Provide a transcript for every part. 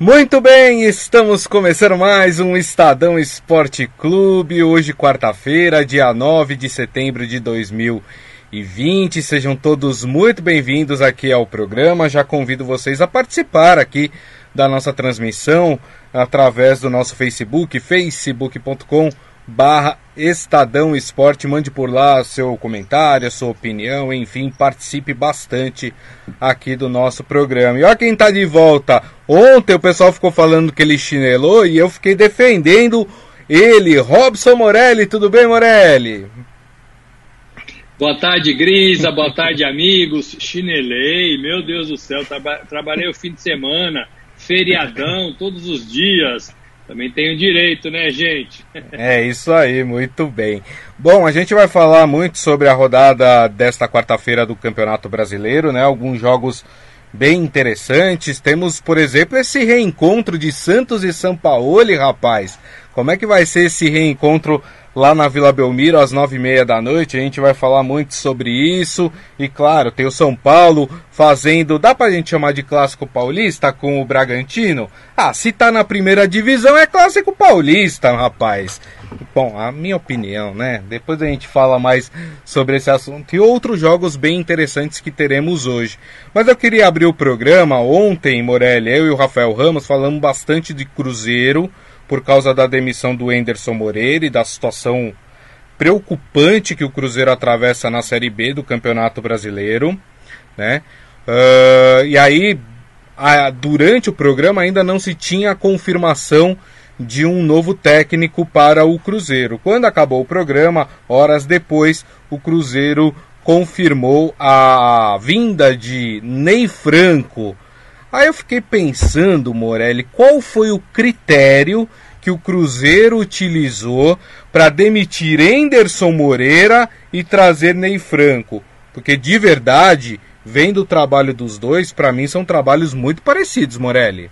Muito bem, estamos começando mais um Estadão Esporte Clube. Hoje, quarta-feira, dia 9 de setembro de 2020. Sejam todos muito bem-vindos aqui ao programa. Já convido vocês a participar aqui da nossa transmissão através do nosso Facebook, facebook.com barra Estadão Esporte. Mande por lá seu comentário, sua opinião, enfim, participe bastante aqui do nosso programa. E olha quem está de volta. Ontem o pessoal ficou falando que ele chinelou e eu fiquei defendendo ele, Robson Morelli. Tudo bem, Morelli? Boa tarde, Grisa. Boa tarde, amigos. Chinelei, meu Deus do céu, traba trabalhei o fim de semana, feriadão, todos os dias. Também tenho direito, né, gente? É isso aí, muito bem. Bom, a gente vai falar muito sobre a rodada desta quarta-feira do Campeonato Brasileiro, né? Alguns jogos bem interessantes. Temos, por exemplo, esse reencontro de Santos e São Paulo, rapaz. Como é que vai ser esse reencontro lá na Vila Belmiro às nove e meia da noite. A gente vai falar muito sobre isso. E claro, tem o São Paulo fazendo, dá pra gente chamar de clássico paulista com o Bragantino? Ah, se tá na primeira divisão é clássico paulista, rapaz. Bom, a minha opinião, né? Depois a gente fala mais sobre esse assunto e outros jogos bem interessantes que teremos hoje. Mas eu queria abrir o programa ontem, Morelli, eu e o Rafael Ramos falamos bastante de Cruzeiro por causa da demissão do Enderson Moreira e da situação preocupante que o Cruzeiro atravessa na Série B do Campeonato Brasileiro, né? Uh, e aí, a, durante o programa ainda não se tinha a confirmação de um novo técnico para o Cruzeiro. Quando acabou o programa, horas depois, o Cruzeiro confirmou a vinda de Ney Franco Aí eu fiquei pensando, Morelli, qual foi o critério que o Cruzeiro utilizou para demitir Enderson Moreira e trazer Ney Franco? Porque de verdade, vendo o trabalho dos dois, para mim são trabalhos muito parecidos, Morelli.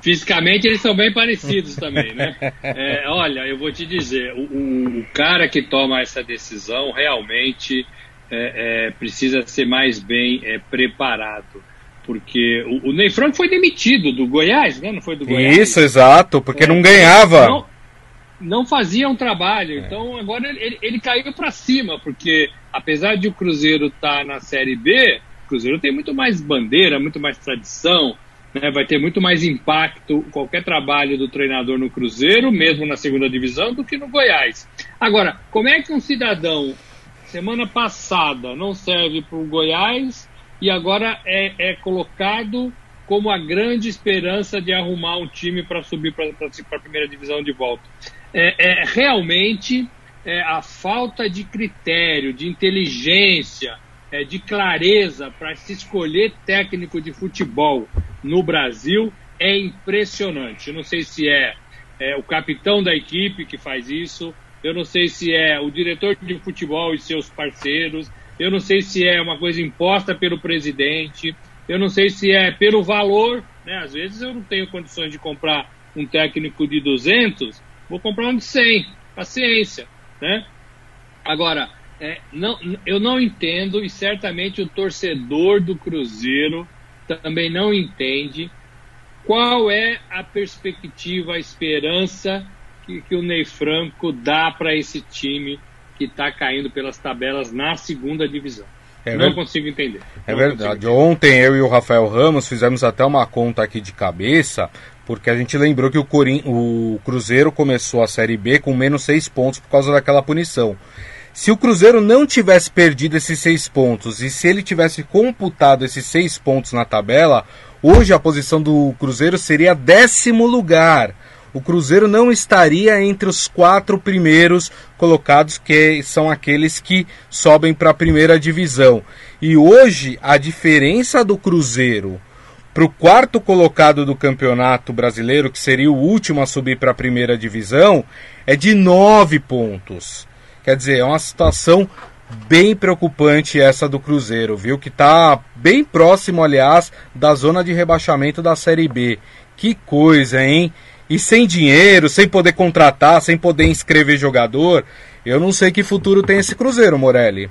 Fisicamente eles são bem parecidos também, né? É, olha, eu vou te dizer, o, o, cara que toma essa decisão realmente é, é, precisa ser mais bem é, preparado porque o, o Ney Franco foi demitido do Goiás, né? Não foi do Goiás? Isso, exato, porque é, não ganhava. Não, não, fazia um trabalho. É. Então agora ele, ele caiu para cima, porque apesar de o Cruzeiro estar tá na Série B, o Cruzeiro tem muito mais bandeira, muito mais tradição, né? vai ter muito mais impacto qualquer trabalho do treinador no Cruzeiro, mesmo na segunda divisão, do que no Goiás. Agora, como é que um cidadão semana passada não serve para o Goiás e agora é, é colocado como a grande esperança de arrumar um time para subir para a primeira divisão de volta. É, é realmente é, a falta de critério, de inteligência, é, de clareza para se escolher técnico de futebol no Brasil é impressionante. Eu não sei se é, é o capitão da equipe que faz isso, eu não sei se é o diretor de futebol e seus parceiros, eu não sei se é uma coisa imposta pelo presidente, eu não sei se é pelo valor, né? Às vezes eu não tenho condições de comprar um técnico de 200, vou comprar um de 100, paciência, né? Agora, é, não, eu não entendo e certamente o torcedor do Cruzeiro também não entende qual é a perspectiva, a esperança que, que o Ney Franco dá para esse time que está caindo pelas tabelas na segunda divisão. É não ver... consigo entender. É verdade. Ontem eu e o Rafael Ramos fizemos até uma conta aqui de cabeça, porque a gente lembrou que o, Corin... o Cruzeiro começou a Série B com menos seis pontos por causa daquela punição. Se o Cruzeiro não tivesse perdido esses seis pontos e se ele tivesse computado esses seis pontos na tabela, hoje a posição do Cruzeiro seria décimo lugar o Cruzeiro não estaria entre os quatro primeiros colocados, que são aqueles que sobem para a primeira divisão. E hoje a diferença do Cruzeiro para o quarto colocado do campeonato brasileiro, que seria o último a subir para a primeira divisão, é de nove pontos. Quer dizer, é uma situação bem preocupante essa do Cruzeiro, viu? Que está bem próximo, aliás, da zona de rebaixamento da Série B. Que coisa, hein? E sem dinheiro, sem poder contratar, sem poder inscrever jogador, eu não sei que futuro tem esse Cruzeiro, Morelli.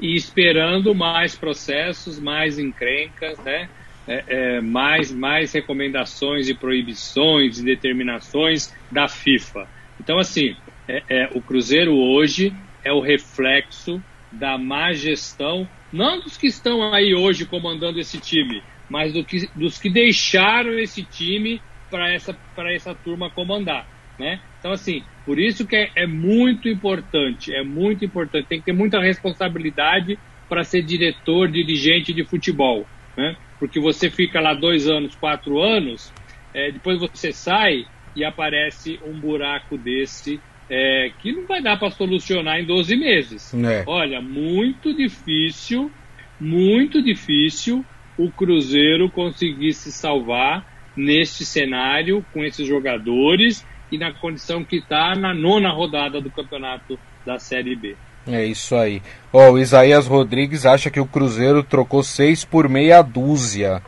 E esperando mais processos, mais encrencas, né? é, é, mais, mais recomendações e proibições e determinações da FIFA. Então, assim, é, é, o Cruzeiro hoje é o reflexo da má gestão, não dos que estão aí hoje comandando esse time, mas do que, dos que deixaram esse time para essa, essa turma comandar. Né? Então, assim, por isso que é, é, muito importante, é muito importante, tem que ter muita responsabilidade para ser diretor, dirigente de futebol, né? Porque você fica lá dois anos, quatro anos, é, depois você sai e aparece um buraco desse é, que não vai dar para solucionar em 12 meses. É. Olha, muito difícil, muito difícil o Cruzeiro conseguir se salvar neste cenário com esses jogadores e na condição que está na nona rodada do campeonato da Série B. É isso aí. Ó, o Isaías Rodrigues acha que o Cruzeiro trocou seis por meia dúzia.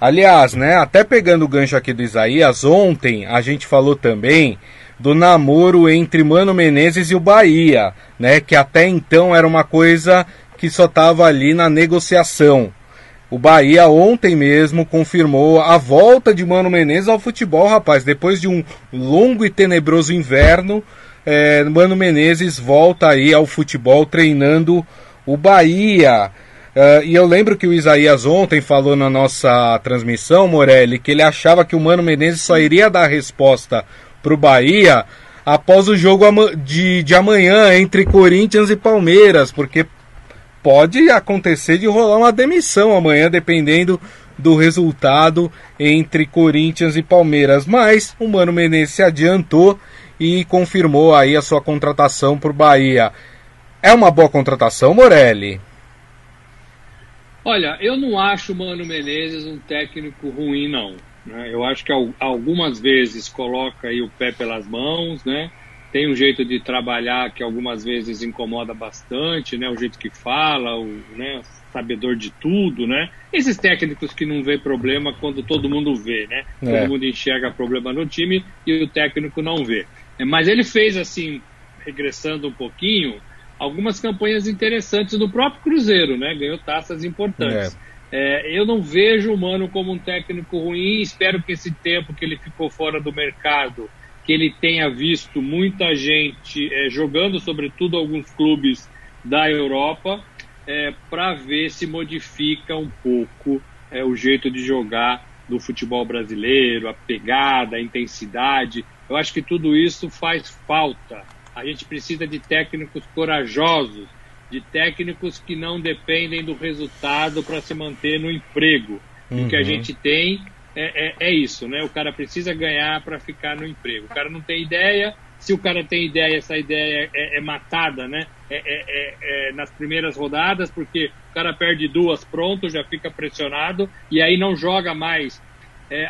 Aliás, né, até pegando o gancho aqui do Isaías, ontem a gente falou também do namoro entre Mano Menezes e o Bahia, né, que até então era uma coisa que só estava ali na negociação. O Bahia ontem mesmo confirmou a volta de Mano Menezes ao futebol, rapaz. Depois de um longo e tenebroso inverno, é, Mano Menezes volta aí ao futebol treinando o Bahia. Uh, e eu lembro que o Isaías ontem falou na nossa transmissão, Morelli, que ele achava que o Mano Menezes só iria dar resposta para o Bahia após o jogo de, de amanhã entre Corinthians e Palmeiras, porque pode acontecer de rolar uma demissão amanhã, dependendo do resultado entre Corinthians e Palmeiras. Mas o Mano Menezes se adiantou e confirmou aí a sua contratação por Bahia. É uma boa contratação, Morelli? Olha, eu não acho o Mano Menezes um técnico ruim, não. Né? Eu acho que algumas vezes coloca aí o pé pelas mãos, né? Tem um jeito de trabalhar que algumas vezes incomoda bastante, né? O jeito que fala, o né? sabedor de tudo, né? Esses técnicos que não vê problema quando todo mundo vê, né? É. Todo mundo enxerga problema no time e o técnico não vê. É, mas ele fez assim, regressando um pouquinho, algumas campanhas interessantes no próprio Cruzeiro, né? Ganhou taças importantes. É. É, eu não vejo o Mano como um técnico ruim. Espero que esse tempo que ele ficou fora do mercado que ele tenha visto muita gente é, jogando, sobretudo alguns clubes da Europa, é, para ver se modifica um pouco é, o jeito de jogar do futebol brasileiro, a pegada, a intensidade. Eu acho que tudo isso faz falta. A gente precisa de técnicos corajosos, de técnicos que não dependem do resultado para se manter no emprego. Uhum. O que a uhum. gente tem é, é, é, isso, né? O cara precisa ganhar para ficar no emprego. O cara não tem ideia. Se o cara tem ideia, essa ideia é, é matada, né? É, é, é, nas primeiras rodadas, porque o cara perde duas, pronto, já fica pressionado e aí não joga mais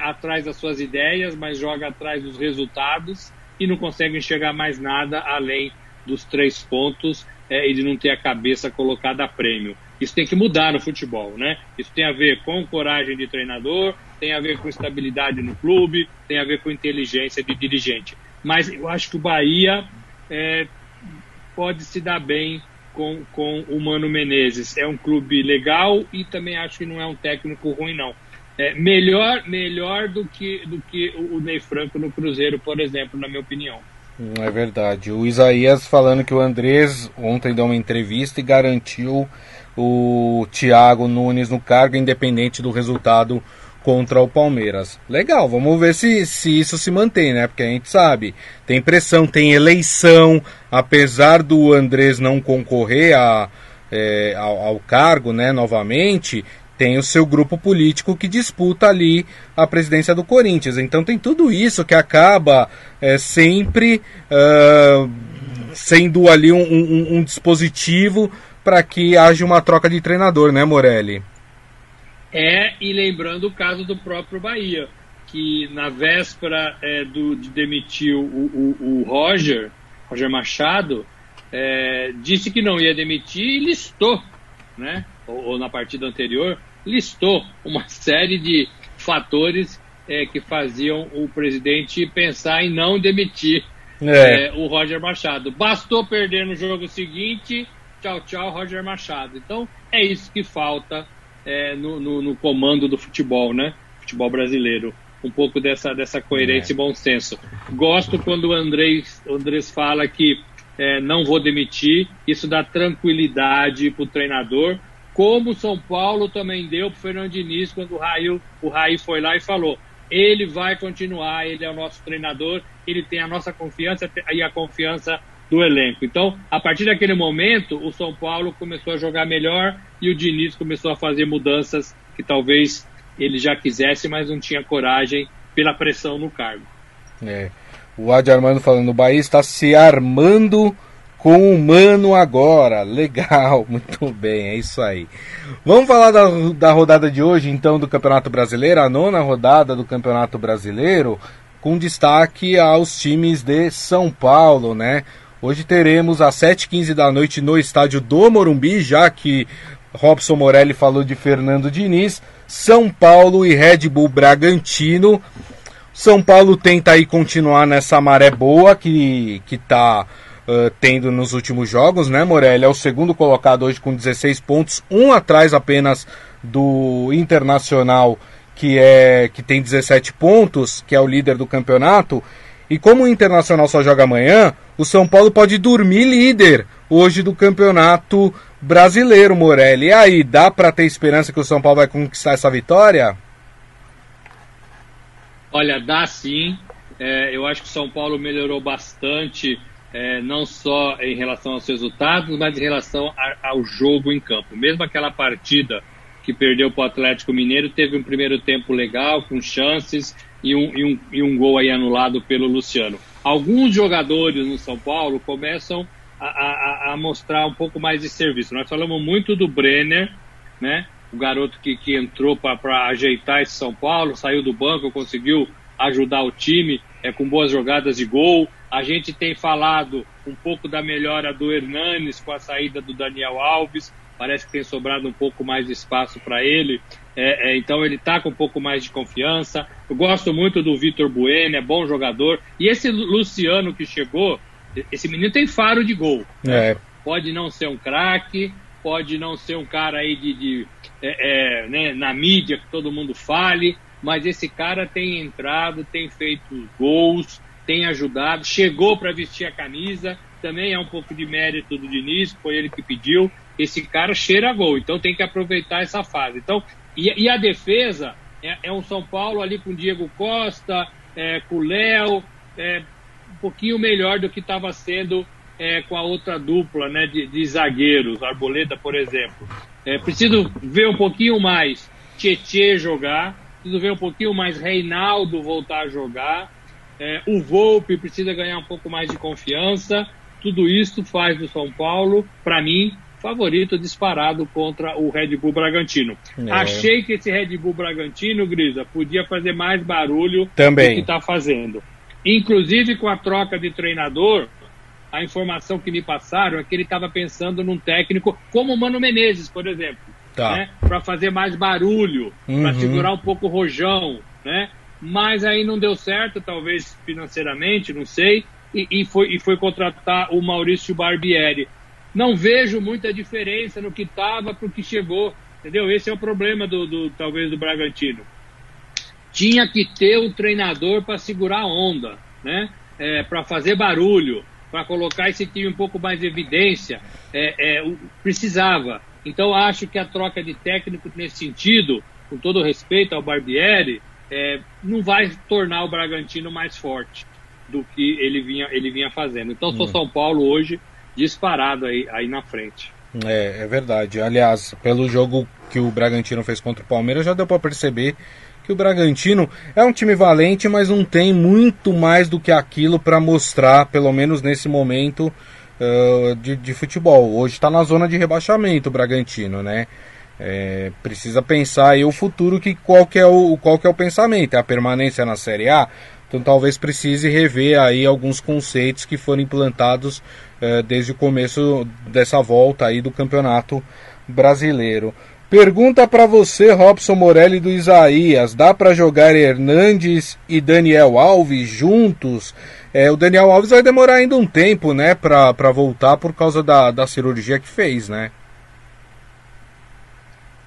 atrás das suas ideias, mas joga atrás dos resultados e não consegue enxergar mais nada além dos três pontos e de não ter a cabeça colocada a prêmio. Isso tem que mudar no futebol, né? Isso tem a ver com coragem de treinador, tem a ver com estabilidade no clube, tem a ver com inteligência de dirigente. Mas eu acho que o Bahia é, pode se dar bem com, com o Mano Menezes. É um clube legal e também acho que não é um técnico ruim, não. É melhor, melhor do que, do que o Ney Franco no Cruzeiro, por exemplo, na minha opinião. É verdade. O Isaías falando que o Andrés ontem deu uma entrevista e garantiu o Thiago Nunes no cargo, independente do resultado contra o Palmeiras. Legal, vamos ver se, se isso se mantém, né? Porque a gente sabe, tem pressão, tem eleição, apesar do Andrés não concorrer a, é, ao, ao, cargo, né, novamente, tem o seu grupo político que disputa ali a presidência do Corinthians. Então tem tudo isso que acaba é, sempre uh, sendo ali um, um, um dispositivo para que haja uma troca de treinador, né, Morelli? É, e lembrando o caso do próprio Bahia, que na véspera é, do, de demitir o, o, o Roger, Roger Machado, é, disse que não ia demitir e listou, né? Ou, ou, na partida anterior, listou uma série de fatores é, que faziam o presidente pensar em não demitir é. é o Roger Machado. Bastou perder no jogo seguinte, tchau, tchau, Roger Machado. Então é isso que falta é, no, no, no, comando do futebol, né? Futebol brasileiro. Um pouco dessa, dessa coerência é. e bom senso. Gosto quando o Andrés, o Andrés fala que é, não vou demitir, isso dá tranquilidade para o treinador, como o São Paulo também deu para o Fernando Diniz quando o Raí, o Raí foi lá e falou: ele vai continuar, ele é o nosso treinador, ele tem a nossa confiança e a confiança do elenco. Então, a partir daquele momento, o São Paulo começou a jogar melhor e o Diniz começou a fazer mudanças que talvez ele já quisesse, mas não tinha coragem pela pressão no cargo. É. O Adi Armando falando, o Bahia está se armando com o Mano agora. Legal, muito bem, é isso aí. Vamos falar da, da rodada de hoje, então, do Campeonato Brasileiro, a nona rodada do Campeonato Brasileiro, com destaque aos times de São Paulo, né? Hoje teremos às 7h15 da noite no estádio do Morumbi, já que Robson Morelli falou de Fernando Diniz, São Paulo e Red Bull Bragantino. São Paulo tenta aí continuar nessa maré boa que, que tá uh, tendo nos últimos jogos, né, Morelli? É o segundo colocado hoje com 16 pontos, um atrás apenas do Internacional, que é que tem 17 pontos, que é o líder do campeonato. E como o Internacional só joga amanhã, o São Paulo pode dormir líder hoje do campeonato brasileiro, Morelli. E aí, dá para ter esperança que o São Paulo vai conquistar essa vitória? Olha, dá sim. É, eu acho que o São Paulo melhorou bastante, é, não só em relação aos resultados, mas em relação a, ao jogo em campo. Mesmo aquela partida que perdeu para o Atlético Mineiro, teve um primeiro tempo legal, com chances, e um, e um, e um gol aí anulado pelo Luciano. Alguns jogadores no São Paulo começam a, a, a mostrar um pouco mais de serviço. Nós falamos muito do Brenner, né? o garoto que, que entrou para ajeitar esse São Paulo, saiu do banco, conseguiu ajudar o time é, com boas jogadas de gol. A gente tem falado um pouco da melhora do Hernanes com a saída do Daniel Alves parece que tem sobrado um pouco mais de espaço para ele, é, é, então ele está com um pouco mais de confiança. Eu gosto muito do Vitor Bueno, é bom jogador. E esse Luciano que chegou, esse menino tem faro de gol. É. Pode não ser um craque, pode não ser um cara aí de, de é, é, né, na mídia que todo mundo fale, mas esse cara tem entrado, tem feito gols, tem ajudado, chegou para vestir a camisa, também é um pouco de mérito do Diniz, foi ele que pediu esse cara cheira gol, então tem que aproveitar essa fase. Então, e, e a defesa é, é, um São Paulo ali com o Diego Costa, é, com o Léo, é, um pouquinho melhor do que estava sendo é, com a outra dupla né, de, de zagueiros, Arboleda, por exemplo. É, preciso ver um pouquinho mais Tietê jogar, preciso ver um pouquinho mais Reinaldo voltar a jogar. É, o Volpe precisa ganhar um pouco mais de confiança. Tudo isso faz do São Paulo, para mim, favorito disparado contra o Red Bull Bragantino. É. Achei que esse Red Bull Bragantino, Grisa, podia fazer mais barulho Também. do que está fazendo. Inclusive com a troca de treinador, a informação que me passaram é que ele estava pensando num técnico como o Mano Menezes, por exemplo, tá. né? para fazer mais barulho, uhum. para segurar um pouco o rojão, né? Mas aí não deu certo, talvez financeiramente, não sei, e, e foi, e foi contratar o Maurício Barbieri não vejo muita diferença no que estava para o que chegou. Entendeu? Esse é o problema do, do talvez do Bragantino. Tinha que ter um treinador para segurar a onda, né? É, para fazer barulho, para colocar esse time um pouco mais em evidência. É, é, precisava. Então acho que a troca de técnico nesse sentido, com todo respeito ao Barbieri, é, não vai tornar o Bragantino mais forte do que ele vinha, ele vinha fazendo. Então, sou hum. São Paulo hoje, disparado aí, aí na frente. É, é verdade. Aliás, pelo jogo que o Bragantino fez contra o Palmeiras, já deu para perceber que o Bragantino é um time valente, mas não tem muito mais do que aquilo para mostrar, pelo menos nesse momento uh, de, de, futebol. Hoje está na zona de rebaixamento o Bragantino, né? É, precisa pensar aí o futuro que qual que é o qual que é o pensamento é a permanência na Série A então talvez precise rever aí alguns conceitos que foram implantados eh, desde o começo dessa volta aí do campeonato brasileiro. Pergunta para você, Robson Morelli do Isaías: dá para jogar Hernandes e Daniel Alves juntos? É, o Daniel Alves vai demorar ainda um tempo, né, para voltar por causa da, da cirurgia que fez, né?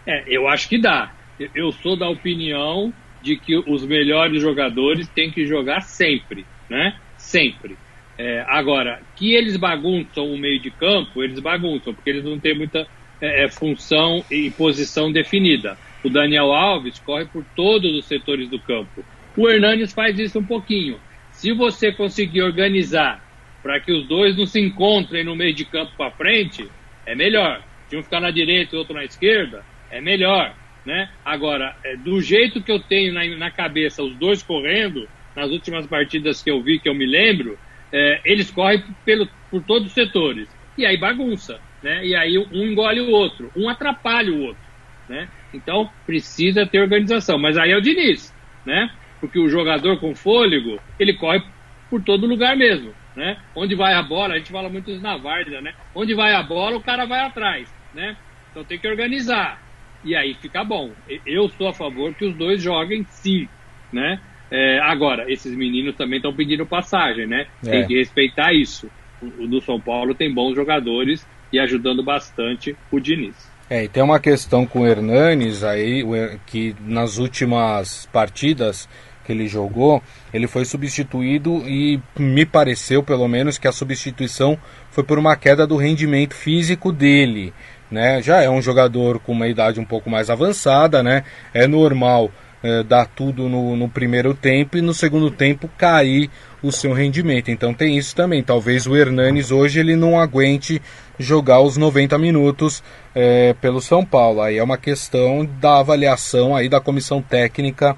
É, eu acho que dá. Eu sou da opinião de que os melhores jogadores têm que jogar sempre, né? Sempre. É, agora, que eles bagunçam o meio de campo, eles bagunçam, porque eles não têm muita é, é função e posição definida. O Daniel Alves corre por todos os setores do campo. O Hernanes faz isso um pouquinho. Se você conseguir organizar para que os dois não se encontrem no meio de campo para frente, é melhor. Se um ficar na direita e outro na esquerda, é melhor. Né? Agora, é, do jeito que eu tenho na, na, cabeça os dois correndo, nas últimas partidas que eu vi, que eu me lembro, é, eles correm pelo, por todos os setores. E aí bagunça. Né? E aí um engole o outro, um atrapalha o outro. Né? Então precisa ter organização. Mas aí é o Diniz, né? Porque o jogador com fôlego, ele corre por todo lugar mesmo. Né? Onde vai a bola, a gente fala muito na Várzea, né? Onde vai a bola, o cara vai atrás, né? Então tem que organizar. E aí fica bom. Eu sou a favor que os dois joguem sim, né? É, agora, esses meninos também estão pedindo passagem, né? É. Tem que respeitar isso. O, o do São Paulo tem bons jogadores e ajudando bastante o Diniz. É, e tem uma questão com o Hernanes aí, que nas últimas partidas que ele jogou, ele foi substituído e me pareceu, pelo menos, que a substituição foi por uma queda do rendimento físico dele. Né? Já é um jogador com uma idade um pouco mais avançada, né? É normal é, dar tudo no, no primeiro tempo e no segundo tempo cair o seu rendimento. Então tem isso também. Talvez o Hernanes hoje ele não aguente jogar os 90 minutos é, pelo São Paulo. Aí é uma questão da avaliação aí da comissão técnica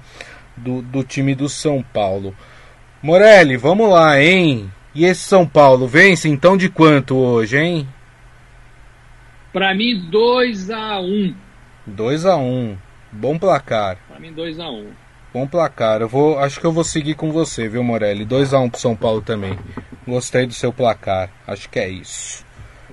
do, do time do São Paulo. Morelli, vamos lá, hein? E esse São Paulo vence então de quanto hoje, hein? Para mim, 2 a 1 2 a 1 Bom placar. Para mim, 2 a 1 Bom placar. Eu vou, acho que eu vou seguir com você, viu, Morelli? 2 a 1 pro São Paulo também. Gostei do seu placar. Acho que é isso.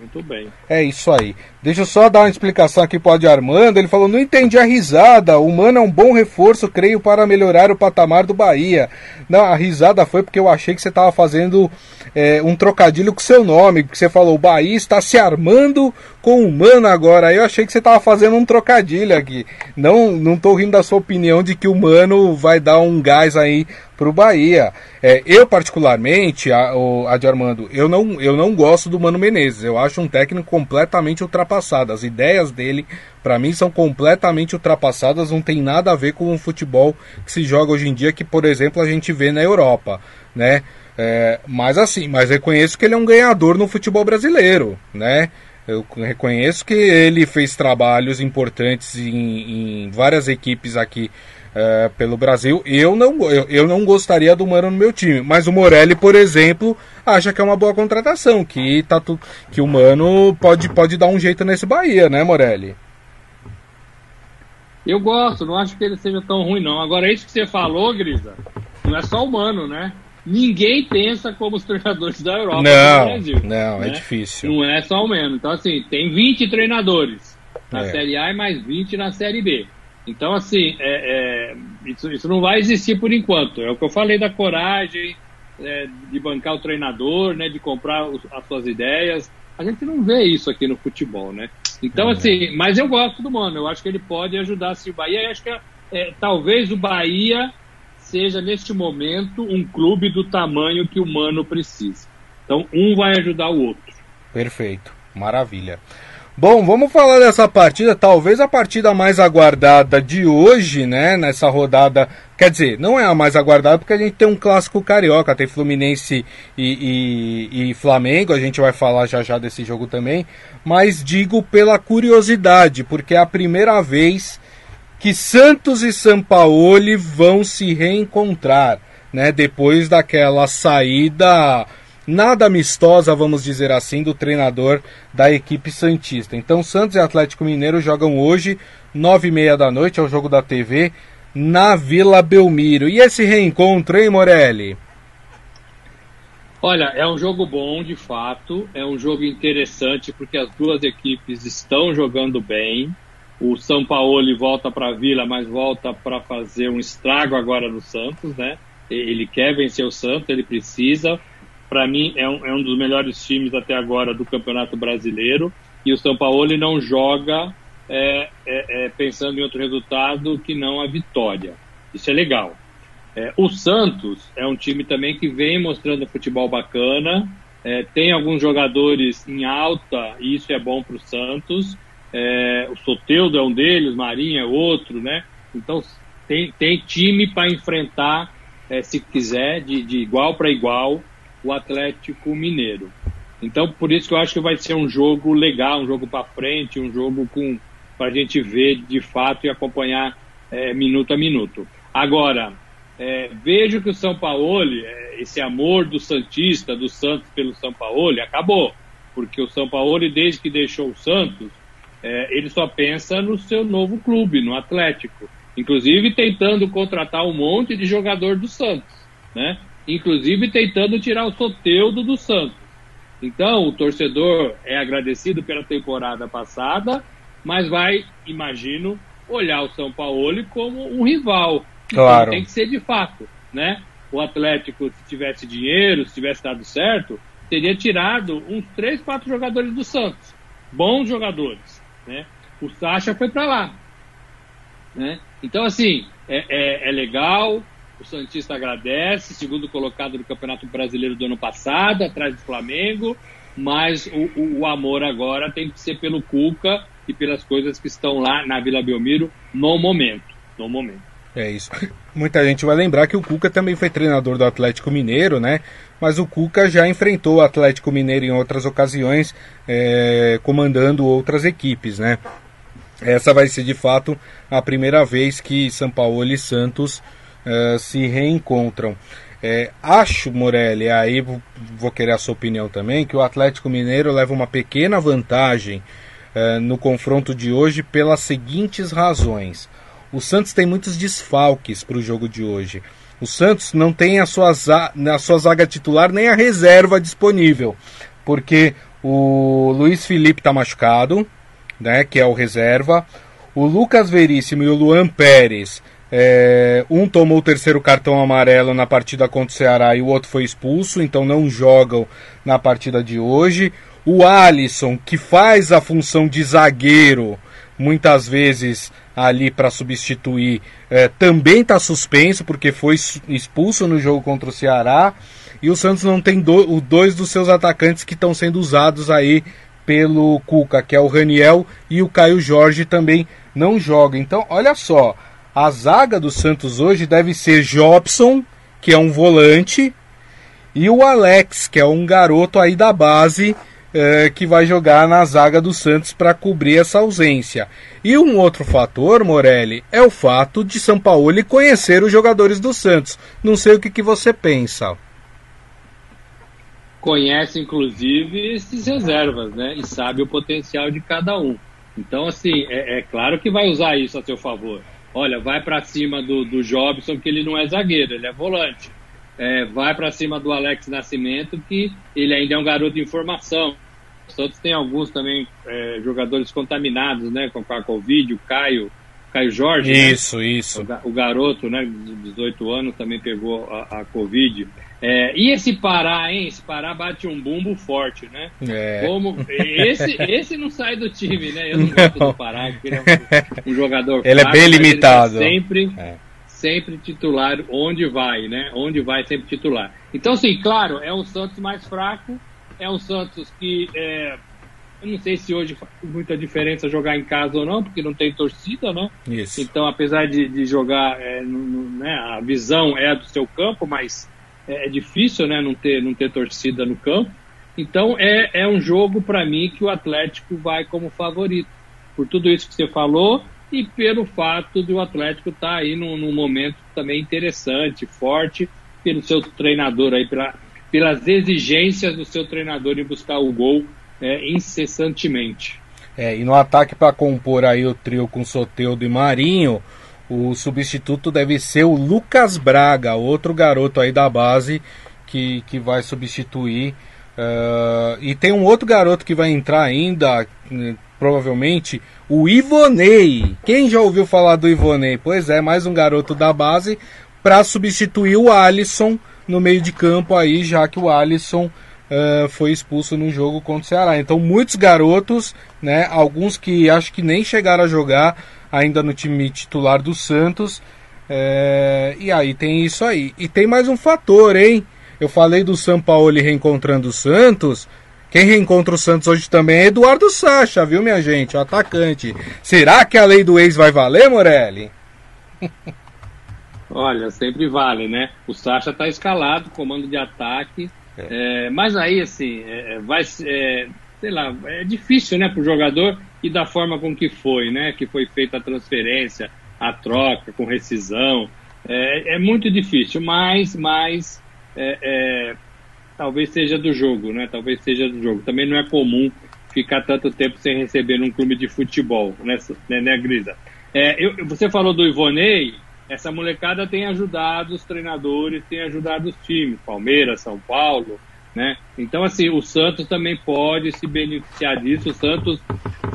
Muito bem. É isso aí. Deixa eu só dar uma explicação aqui para o Armando. Ele falou: não entendi a risada. O Mano é um bom reforço, creio, para melhorar o patamar do Bahia. Não, a risada foi porque eu achei que você estava fazendo é, um trocadilho com seu nome. Porque você falou: o Bahia está se armando com o Mano agora. Eu achei que você estava fazendo um trocadilho aqui. Não, não tô rindo da sua opinião de que o Mano vai dar um gás aí para o Bahia. É, eu, particularmente, a, o, de Armando, eu não, eu não gosto do Mano Menezes. Eu acho um técnico completamente ultrapassado. As ideias dele, para mim, são completamente ultrapassadas. Não tem nada a ver com o futebol que se joga hoje em dia, que, por exemplo, a gente vê na Europa, né? É, mas assim, mas reconheço que ele é um ganhador no futebol brasileiro, né? Eu reconheço que ele fez trabalhos importantes em, em várias equipes aqui é, pelo Brasil. Eu não, eu, eu não gostaria do Mano no meu time, mas o Morelli, por exemplo, acha que é uma boa contratação, que, tá tu, que o Mano pode, pode dar um jeito nesse Bahia, né, Morelli? Eu gosto, não acho que ele seja tão ruim, não. Agora, isso que você falou, Grisa, não é só o Mano, né? Ninguém pensa como os treinadores da Europa não, Brasil. Não, é né? é difícil. Não é só o Mano. Então, assim, tem 20 treinadores na é. Série A e mais 20 na Série B. Então, assim, é, é, isso, isso, não vai existir por enquanto. É o que eu falei da coragem, é, de bancar o treinador, né, de comprar os, as suas ideias. A gente não vê isso aqui no futebol, né? Então, assim, mas eu gosto do Mano. Eu acho que ele pode ajudar assim, o Bahia. Eu acho que é, talvez o Bahia seja, neste momento, um clube do tamanho que o Mano precisa. Então, um vai ajudar o outro. Perfeito. Maravilha. Bom, vamos falar dessa partida, talvez a partida mais aguardada de hoje, né? Nessa rodada. Quer dizer, não é a mais aguardada porque a gente tem um clássico carioca, tem Fluminense e, e, e Flamengo, a gente vai falar já já desse jogo também. Mas digo pela curiosidade, porque é a primeira vez que Santos e Sampaoli vão se reencontrar, né? Depois daquela saída nada amistosa, vamos dizer assim, do treinador da equipe Santista. Então, Santos e Atlético Mineiro jogam hoje, nove e meia da noite, é o jogo da TV, na Vila Belmiro. E esse reencontro, hein, Morelli? Olha, é um jogo bom, de fato, é um jogo interessante porque as duas equipes estão jogando bem. O São Paulo volta para a Vila, mas volta para fazer um estrago agora no Santos, né? Ele quer vencer o Santos, ele precisa para mim é um, é um dos melhores times até agora do Campeonato Brasileiro e o São Paulo não joga é, é, é, pensando em outro resultado que não a vitória. Isso é legal. É, o Santos é um time também que vem mostrando futebol bacana, é, tem alguns jogadores em alta e isso é bom para o Santos. É, o Soteudo é um deles, Marinho é outro, né? Então tem, tem time para enfrentar, é, se quiser, de, de igual para igual, o Atlético Mineiro. Então por isso que eu acho que vai ser um jogo legal, um jogo para frente, um jogo com para a gente ver de fato e acompanhar é, minuto a minuto. Agora, é, vejo que o São Paulo, é, esse amor do Santista, do Santos pelo São Paulo, acabou. Porque o São Paulo, desde que deixou o Santos, é, ele só pensa no seu novo clube, no Atlético. Inclusive tentando contratar um monte de jogador do Santos, né? Inclusive tentando tirar o Soteudo do Santos. Então, o torcedor é agradecido pela temporada passada, mas vai, imagino, olhar o São Paulo como um rival. Então, claro. tem que ser de fato, né? O Atlético, se tivesse dinheiro, se tivesse dado certo, teria tirado uns três, quatro jogadores do Santos. Bons jogadores, né? O Sacha foi para lá, né? Então, assim, é, é, é legal, o Santista agradece, segundo colocado no Campeonato Brasileiro do ano passado, atrás do Flamengo, mas o, o, amor agora tem que ser pelo Cuca e pelas coisas que estão lá na Vila Belmiro no momento. No momento. É isso. Muita gente vai lembrar que o Cuca também foi treinador do Atlético Mineiro, né? Mas o Cuca já enfrentou o Atlético Mineiro em outras ocasiões, é, comandando outras equipes, né? Essa vai ser de fato a primeira vez que São Paulo e Santos é, se reencontram. É, acho, Morelli, aí vou querer a sua opinião também, que o Atlético Mineiro leva uma pequena vantagem é, no confronto de hoje pelas seguintes razões. O Santos tem muitos desfalques para o jogo de hoje. O Santos não tem a sua, a sua zaga titular nem a reserva disponível, porque o Luiz Felipe está machucado, né, que é o reserva. O Lucas Veríssimo e o Luan Pérez é, um tomou o terceiro cartão amarelo na partida contra o Ceará e o outro foi expulso, então não jogam na partida de hoje. O Alisson, que faz a função de zagueiro, muitas vezes ali para substituir, é, também está suspenso porque foi expulso no jogo contra o Ceará. E o Santos não tem do, dois dos seus atacantes que estão sendo usados aí pelo Cuca, que é o Raniel e o Caio Jorge também não joga. Então, olha só, a zaga do Santos hoje deve ser Jobson, que é um volante, e o Alex, que é um garoto aí da base é, que vai jogar na zaga do Santos para cobrir essa ausência. E um outro fator, Morelli, é o fato de São Paulo conhecer os jogadores do Santos. Não sei o que, que você pensa. Conhece, inclusive, esses reservas, né? E sabe o potencial de cada um. Então, assim, é, é claro que vai usar isso a seu favor olha, vai para cima do, do Jobson, que ele não é zagueiro, ele é volante. É, vai para cima do Alex Nascimento, que ele ainda é um garoto de formação. O Santos tem alguns também é, jogadores contaminados, né, com a Covid, o Caio, Caio Jorge. Isso, né? isso. O, o, garoto, né, de 18 anos, também pegou a, a Covid. É, e esse Pará, hein? Esse Pará bate um bumbo forte, né? É. Como, esse, esse não sai do time, né? Eu não, não. gosto do Pará, porque ele é um, um jogador Ele é bem limitado. Ele tá sempre, é. Sempre titular onde vai, né? Onde vai, sempre titular. Então, assim, claro, é um Santos mais fraco, é um Santos que é, eu não sei se hoje faz muita diferença jogar em casa ou não, porque não tem torcida, né? Isso. Então, apesar de, de jogar, é, no, no, né, a visão é do seu campo, mas é, é, difícil, né, não ter, não ter torcida no campo. Então é, é um jogo para mim que o Atlético vai como favorito. Por tudo isso que você falou e pelo fato do Atlético estar tá aí num, num, momento também interessante, forte, pelo seu treinador aí, pela, pelas exigências do seu treinador em buscar o gol é, incessantemente. É, e no ataque para compor aí o trio com Soteudo e Marinho, o substituto deve ser o Lucas Braga, outro garoto aí da base que, que vai substituir. Uh, e tem um outro garoto que vai entrar ainda, né, provavelmente, o Ivonei. Quem já ouviu falar do Ivonei? Pois é, mais um garoto da base para substituir o Alisson no meio de campo aí, já que o Alisson uh, foi expulso no jogo contra o Ceará. Então muitos garotos, né, alguns que acho que nem chegaram a jogar ainda no time titular do Santos. É, e aí tem isso aí. E tem mais um fator, hein? Eu falei do São Paulo reencontrando o Santos. Quem reencontra o Santos hoje também é Eduardo Sacha, viu, minha gente? O atacante. Será que a lei do ex vai valer, Morelli? Olha, sempre vale, né? O Sacha está escalado, comando de ataque. É. É, mas aí, assim, é, é vai é, sei lá, é difícil, né, para o jogador e da forma com que foi, né? Que foi feita a transferência, a troca, com rescisão. É, é muito difícil, mas, mas é, talvez seja do jogo, né? Talvez seja do jogo. Também não é comum ficar tanto tempo sem receber num clube de futebol, né, né, né Grisa? É, eu, você falou do Ivonei, essa molecada tem ajudado os treinadores, tem ajudado os times, Palmeiras, São Paulo, né? Então, assim, o Santos também pode se beneficiar disso. O Santos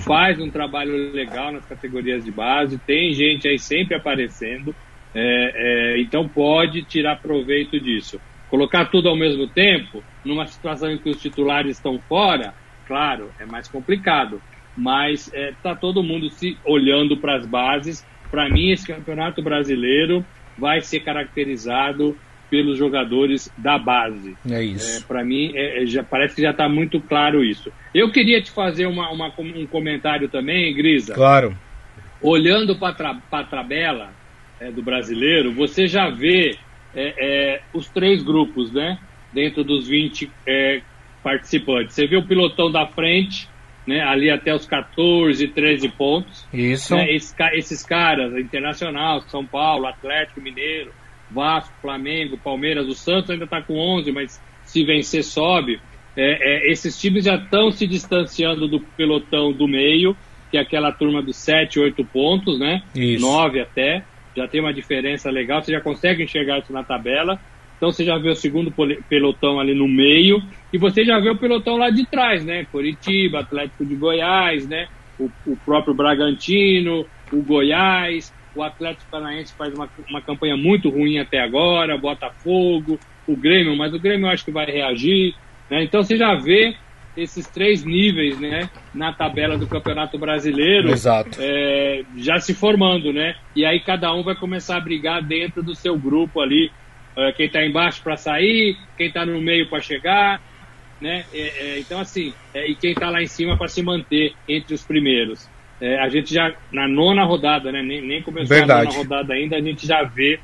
faz um trabalho legal nas categorias de base, tem gente aí sempre aparecendo, é, é, então pode tirar proveito disso. Colocar tudo ao mesmo tempo, numa situação em que os titulares estão fora, claro, é mais complicado. Mas está é, tá todo mundo se olhando para as bases. Para mim, esse campeonato brasileiro vai ser caracterizado pelos jogadores da base. É isso. É, Para mim, é, é, já parece que já está muito claro isso. Eu queria te fazer uma, uma, um comentário também, Grisa. Claro. Olhando para a tabela é, do brasileiro, você já vê é, é, os três grupos, né? Dentro dos 20 é, participantes. Você vê o pilotão da frente, né? Ali até os 14, 13 pontos. Isso. Né, esses, esses caras, Internacional, São Paulo, Atlético Mineiro, Vasco, Flamengo, Palmeiras, o Santos ainda está com 11, mas se vencer sobe. É, é, esses times já estão se distanciando do pelotão do meio, que é aquela turma dos 7, 8 pontos, né? Isso. 9 até já tem uma diferença legal, você já consegue enxergar isso na tabela. Então você já vê o segundo pelotão ali no meio e você já vê o pelotão lá de trás, né? Curitiba, Atlético de Goiás, né? O, o próprio Bragantino, o Goiás, o Atlético Paranaense faz uma, uma campanha muito ruim até agora, Botafogo, o Grêmio, mas o Grêmio eu acho que vai reagir. Né? Então você já vê esses três níveis, né, na tabela do Campeonato Brasileiro, Exato. É, já se formando, né? E aí cada um vai começar a brigar dentro do seu grupo ali, é, quem está embaixo para sair, quem está no meio para chegar, né? É, é, então assim, é, e quem está lá em cima para se manter entre os primeiros. É, a gente já na nona rodada, né? Nem, nem começou Verdade. a nona rodada ainda, a gente já vê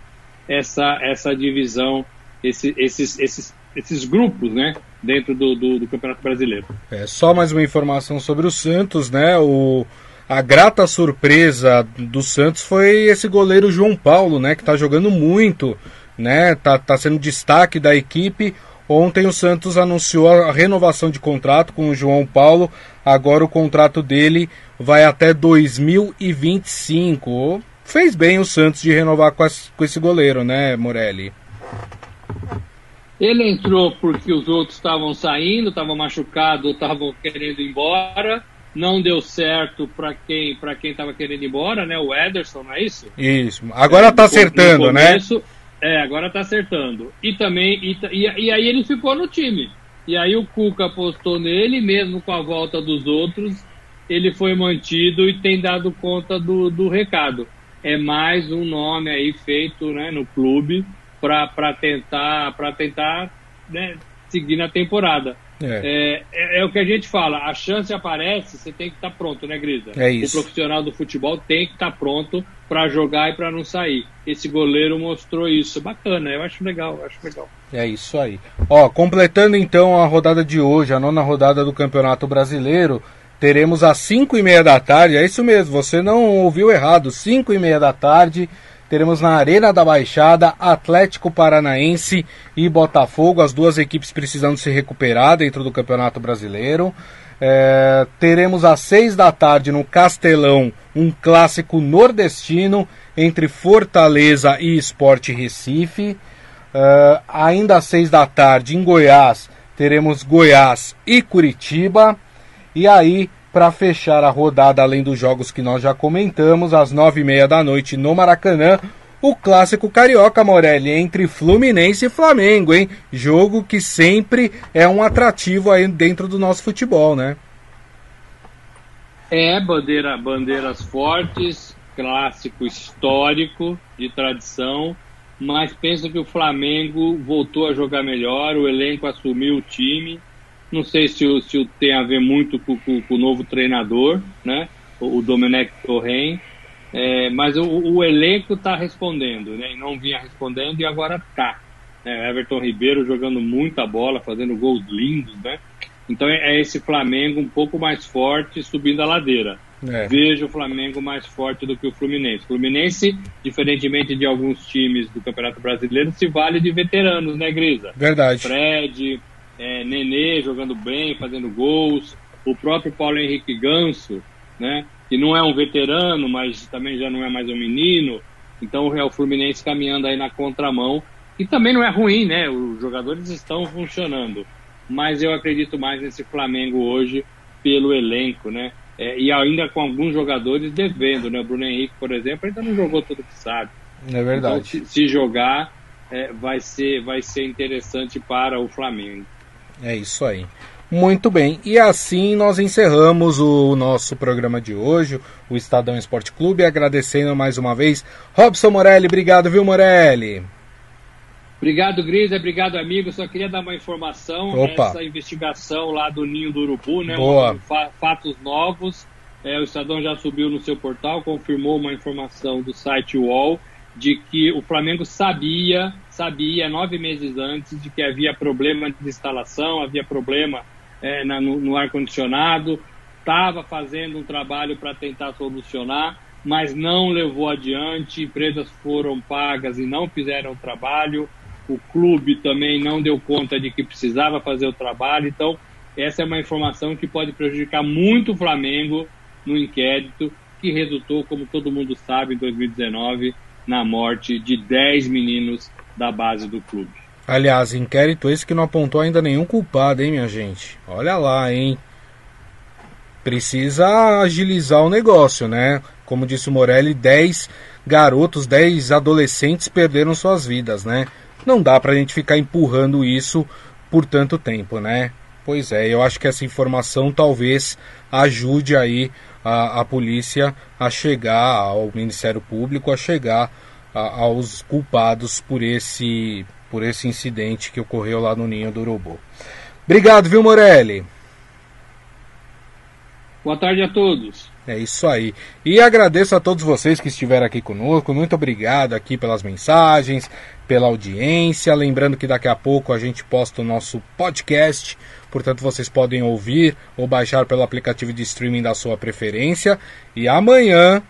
essa essa divisão, esse, esses esses esses grupos, né? Dentro do, do, do, Campeonato Brasileiro. É, só mais uma informação sobre o Santos, né? O, a grata surpresa do Santos foi esse goleiro João Paulo, né? Que está jogando muito, né? Tá, tá sendo destaque da equipe. Ontem o Santos anunciou a renovação de contrato com o João Paulo. Agora o contrato dele vai até 2025. Fez bem o Santos de renovar com, as, com esse goleiro, né, Morelli? Ele entrou porque os outros estavam saindo, estavam machucados, estavam querendo ir embora. Não deu certo para quem para quem estava querendo ir embora, né? O Ederson, não é isso? Isso. Agora está acertando, né? começo, né? É, agora está acertando. E também e, e, e aí ele ficou no time. E aí o Cuca apostou nele, mesmo com a volta dos outros, ele foi mantido e tem dado conta do, do recado. É mais um nome aí feito né, no clube para tentar, pra tentar né, seguir na temporada. É. É, é. é. o que a gente fala, a chance aparece, você tem que estar tá pronto, né, Grisa? É isso. O profissional do futebol tem que estar tá pronto para jogar e para não sair. Esse goleiro mostrou isso. Bacana, eu acho legal, eu acho legal. É isso aí. Ó, completando então a rodada de hoje, a nona rodada do Campeonato Brasileiro, teremos às 5 e meia da tarde, é isso mesmo, você não ouviu errado, 5 e meia da tarde, teremos na Arena da Baixada Atlético Paranaense e Botafogo, as duas equipes precisando se recuperar dentro do Campeonato Brasileiro. É, teremos às seis da tarde no Castelão um clássico nordestino entre Fortaleza e Esporte Recife. É, ainda às seis da tarde em Goiás teremos Goiás e Curitiba. E aí para fechar a rodada, além dos jogos que nós já comentamos, às nove e meia da noite no Maracanã, o clássico carioca, Morelli, entre Fluminense e Flamengo, hein? Jogo que sempre é um atrativo aí dentro do nosso futebol, né? É, bandeira, bandeiras fortes, clássico histórico, de tradição, mas penso que o Flamengo voltou a jogar melhor, o elenco assumiu o time. Não sei se, o, se tem a ver muito com, com, com o novo treinador, né? O, o Domenech Torren é, mas o, o elenco está respondendo, né? E não vinha respondendo e agora tá. É, Everton Ribeiro jogando muita bola, fazendo gols lindos, né? Então é, é esse Flamengo um pouco mais forte subindo a ladeira. É. Vejo o Flamengo mais forte do que o Fluminense. O Fluminense, diferentemente de alguns times do Campeonato Brasileiro, se vale de veteranos, né, Grisa? Verdade. Fred, é, Nenê jogando bem, fazendo gols, o próprio Paulo Henrique Ganso, né? que não é um veterano, mas também já não é mais um menino. Então o Fluminense caminhando aí na contramão. E também não é ruim, né? Os jogadores estão funcionando. Mas eu acredito mais nesse Flamengo hoje pelo elenco, né? É, e ainda com alguns jogadores devendo, né? O Bruno Henrique, por exemplo, ainda não jogou tudo que sabe. É verdade. Então, se, se jogar, é, vai, ser, vai ser interessante para o Flamengo. É isso aí. Muito bem, e assim nós encerramos o nosso programa de hoje, o Estadão Esporte Clube, agradecendo mais uma vez Robson Morelli. Obrigado, viu, Morelli? Obrigado, Grisa. Obrigado, amigo. Só queria dar uma informação. Opa. Essa investigação lá do Ninho do Urubu, né? Boa. fatos novos. É, o Estadão já subiu no seu portal, confirmou uma informação do site UOL de que o Flamengo sabia, sabia nove meses antes de que havia problema de instalação, havia problema é, na, no, no ar-condicionado, estava fazendo um trabalho para tentar solucionar, mas não levou adiante, empresas foram pagas e não fizeram o trabalho, o clube também não deu conta de que precisava fazer o trabalho, então essa é uma informação que pode prejudicar muito o Flamengo no inquérito, que resultou, como todo mundo sabe, em 2019, na morte de 10 meninos da base do clube. Aliás, inquérito esse que não apontou ainda nenhum culpado, hein, minha gente? Olha lá, hein? Precisa agilizar o negócio, né? Como disse o Morelli, 10 garotos, 10 adolescentes perderam suas vidas, né? Não dá pra gente ficar empurrando isso por tanto tempo, né? Pois é, eu acho que essa informação talvez ajude aí a, a polícia a chegar, ao Ministério Público, a chegar a, aos culpados por esse por esse incidente que ocorreu lá no Ninho do Urubu. Obrigado, viu, Morelli? Boa tarde a todos. É isso aí. E agradeço a todos vocês que estiveram aqui conosco. Muito obrigado aqui pelas mensagens, pela audiência. Lembrando que daqui a pouco a gente posta o nosso podcast. Portanto, vocês podem ouvir ou baixar pelo aplicativo de streaming da sua preferência. E amanhã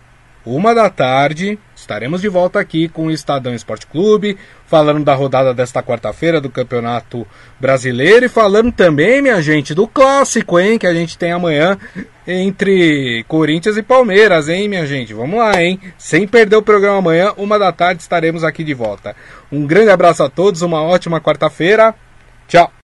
uma da tarde, estaremos de volta aqui com o Estadão Esporte Clube, falando da rodada desta quarta-feira do Campeonato Brasileiro e falando também, minha gente, do clássico, hein, que a gente tem amanhã entre Corinthians e Palmeiras, hein, minha gente? Vamos lá, hein? Sem perder o programa amanhã, uma da tarde estaremos aqui de volta. Um grande abraço a todos, uma ótima quarta-feira. Tchau.